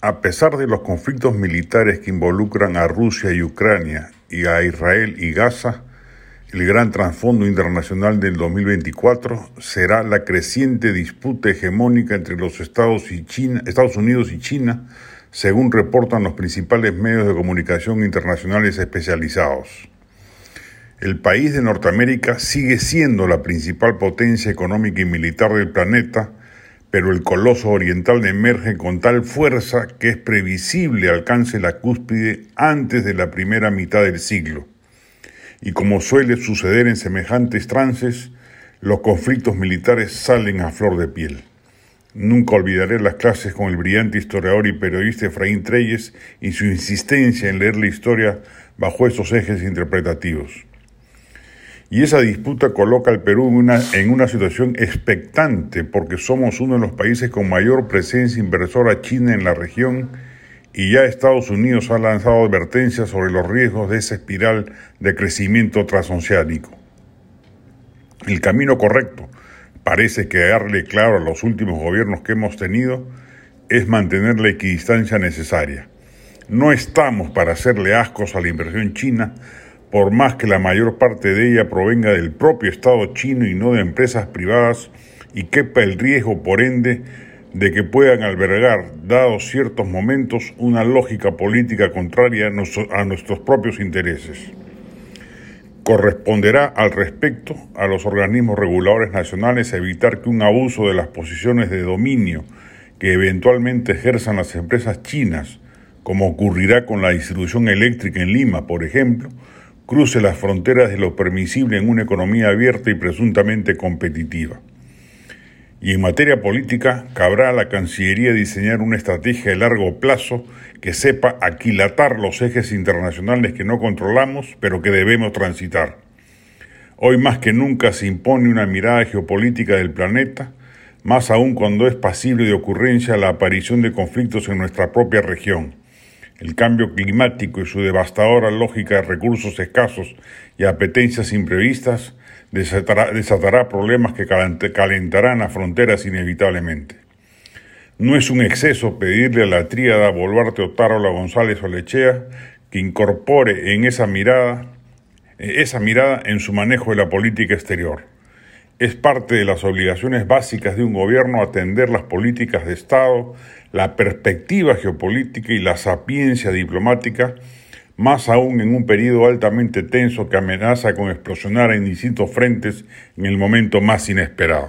A pesar de los conflictos militares que involucran a Rusia y Ucrania y a Israel y Gaza, el gran trasfondo internacional del 2024 será la creciente disputa hegemónica entre los Estados, Estados Unidos y China, según reportan los principales medios de comunicación internacionales especializados. El país de Norteamérica sigue siendo la principal potencia económica y militar del planeta, pero el coloso oriental emerge con tal fuerza que es previsible alcance la cúspide antes de la primera mitad del siglo. Y como suele suceder en semejantes trances, los conflictos militares salen a flor de piel. Nunca olvidaré las clases con el brillante historiador y periodista Efraín Treyes y su insistencia en leer la historia bajo esos ejes interpretativos. Y esa disputa coloca al Perú en una, situación expectante porque somos uno de los países con mayor presencia inversora china en la región y ya Estados Unidos ha lanzado advertencias sobre los riesgos de esa espiral de crecimiento transoceánico. El camino correcto, parece quedarle claro a los últimos gobiernos que hemos tenido, es mantener la equidistancia necesaria. No estamos para hacerle ascos a la inversión china, por más que la mayor parte de ella provenga del propio Estado chino y no de empresas privadas, y quepa el riesgo, por ende, de que puedan albergar, dados ciertos momentos, una lógica política contraria a nuestros propios intereses. Corresponderá al respecto a los organismos reguladores nacionales evitar que un abuso de las posiciones de dominio que eventualmente ejerzan las empresas chinas, como ocurrirá con la distribución eléctrica en Lima, por ejemplo, cruce las fronteras de lo permisible en una economía abierta y presuntamente competitiva. Y en materia política, cabrá a la Cancillería diseñar una estrategia de largo plazo que sepa aquilatar los ejes internacionales que no controlamos, pero que debemos transitar. Hoy más que nunca se impone una mirada geopolítica del planeta, más aún cuando es pasible de ocurrencia la aparición de conflictos en nuestra propia región el cambio climático y su devastadora lógica de recursos escasos y apetencias imprevistas desatará, problemas que calentarán las fronteras inevitablemente. No es un exceso pedirle a la tríada Boluarte, Otárola, González o Lechea que incorpore en esa mirada, esa mirada en su manejo de la política exterior. Es parte de las obligaciones básicas de un gobierno atender las políticas de Estado, la perspectiva geopolítica y la sapiencia diplomática, más aún en un periodo altamente tenso que amenaza con explosionar en distintos frentes en el momento más inesperado.